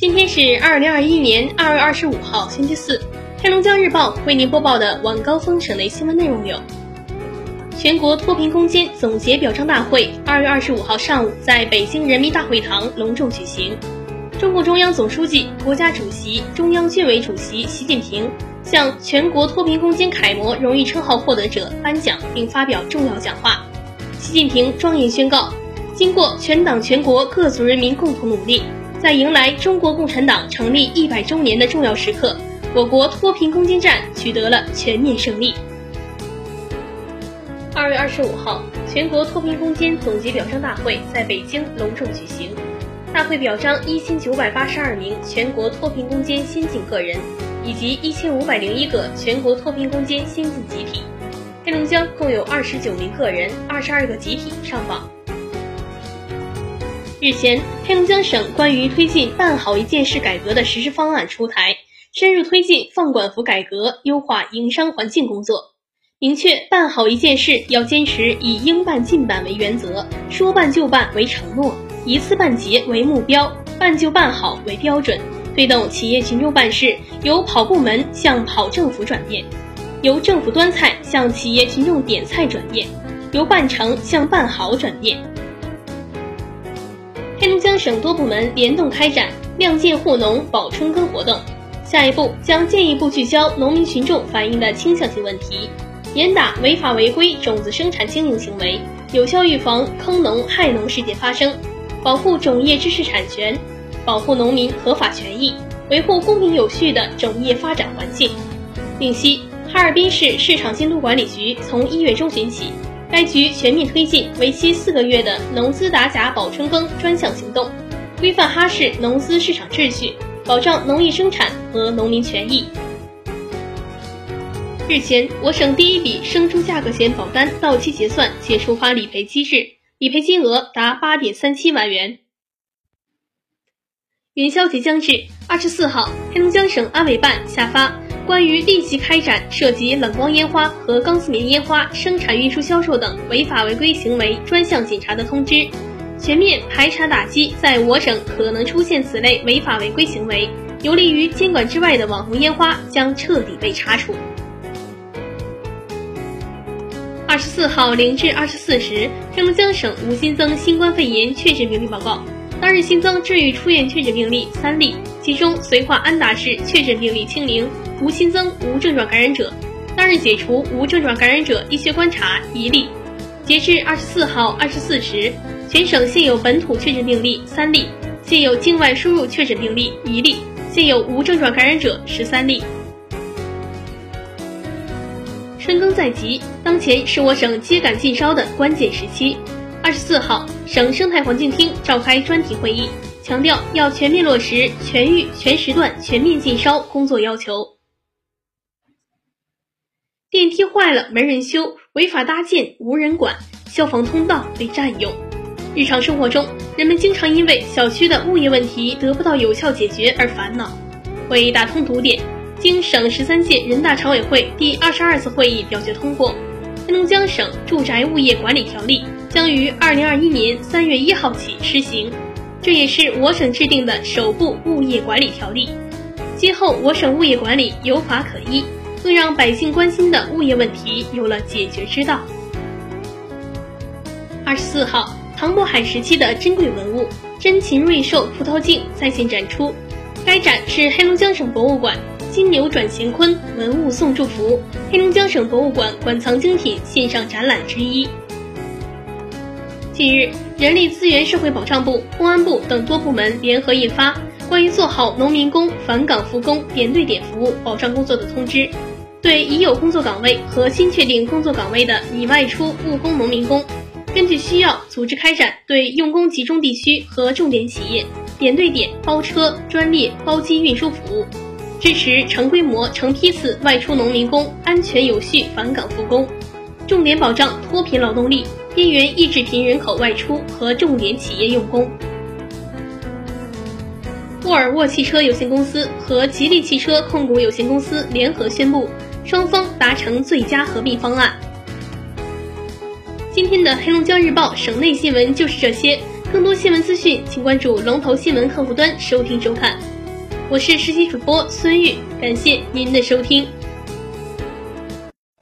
今天是二零二一年二月二十五号，星期四。黑龙江日报为您播报的晚高峰省内新闻内容有：全国脱贫攻坚总结表彰大会二月二十五号上午在北京人民大会堂隆重举行。中共中央总书记、国家主席、中央军委主席习近平向全国脱贫攻坚楷模荣誉称号获得者颁奖并发表重要讲话。习近平庄严宣告：经过全党全国各族人民共同努力。在迎来中国共产党成立一百周年的重要时刻，我国脱贫攻坚战取得了全面胜利。二月二十五号，全国脱贫攻坚总结表彰大会在北京隆重举行。大会表彰一千九百八十二名全国脱贫攻坚先进个人，以及一千五百零一个全国脱贫攻坚先进集体。黑龙江共有二十九名个人、二十二个集体上榜。日前，黑龙江省关于推进办好一件事改革的实施方案出台，深入推进放管服改革，优化营商环境工作。明确办好一件事要坚持以应办尽办为原则，说办就办为承诺，一次办结为目标，办就办好为标准。推动企业群众办事由跑部门向跑政府转变，由政府端菜向企业群众点菜转变，由办成向办好转变。黑龙江省多部门联动开展“亮剑护农保春耕”活动，下一步将进一步聚焦农民群众反映的倾向性问题，严打违法违规种子生产经营行为，有效预防坑农害农事件发生，保护种业知。识产权，保护农民合法权益，维护公平有序的种业发展环境。另悉，哈尔滨市市场监督管理局从一月中旬起。该局全面推进为期四个月的农资打假保春耕专项行动，规范哈市农资市场秩序，保障农业生产和农民权益。日前，我省第一笔生猪价格险保单到期结算且触发理赔机制，理赔金额达八点三七万元。元宵节将至，二十四号，黑龙江省安委办下发。关于立即开展涉及冷光烟花和钢丝棉烟花生产、运输、销售等违法违规行为专项检查的通知，全面排查打击在我省可能出现此类违法违规行为，有利于监管之外的网红烟花将彻底被查处。二十四号零至二十四时，黑龙江省无新增新冠肺炎确诊病例报告，当日新增治愈出院确诊病例三例，其中绥化安达市确诊病例清零。无新增无症状感染者，当日解除无症状感染者医学观察一例。截至二十四号二十四时，全省现有本土确诊病例三例，现有境外输入确诊病例一例，现有无症状感染者十三例。春耕在即，当前是我省秸秆禁烧的关键时期。二十四号，省生态环境厅召开专题会议，强调要全面落实全域、全时段全面禁烧工作要求。电梯坏了没人修，违法搭建无人管，消防通道被占用。日常生活中，人们经常因为小区的物业问题得不到有效解决而烦恼。为打通堵点，经省十三届人大常委会第二十二次会议表决通过，《黑龙江省住宅物业管理条例》将于二零二一年三月一号起施行。这也是我省制定的首部物业管理条例。今后，我省物业管理有法可依。更让百姓关心的物业问题有了解决之道。二十四号，唐渤海时期的珍贵文物珍禽瑞兽葡萄镜在线展出。该展是黑龙江省博物馆“金牛转乾坤，文物送祝福”黑龙江省博物馆馆藏精品线上展览之一。近日，人力资源社会保障部、公安部等多部门联合印发。关于做好农民工返岗复工点对点服务保障工作的通知，对已有工作岗位和新确定工作岗位的已外出务工农民工，根据需要组织开展对用工集中地区和重点企业点对点包车、专列、包机运输服务，支持成规模、成批次外出农民工安全有序返岗复工，重点保障脱贫劳动力、边缘易致贫人口外出和重点企业用工。沃尔沃汽车有限公司和吉利汽车控股有限公司联合宣布，双方达成最佳合并方案。今天的黑龙江日报省内新闻就是这些，更多新闻资讯，请关注龙头新闻客户端收听收看。我是实习主播孙玉，感谢您的收听。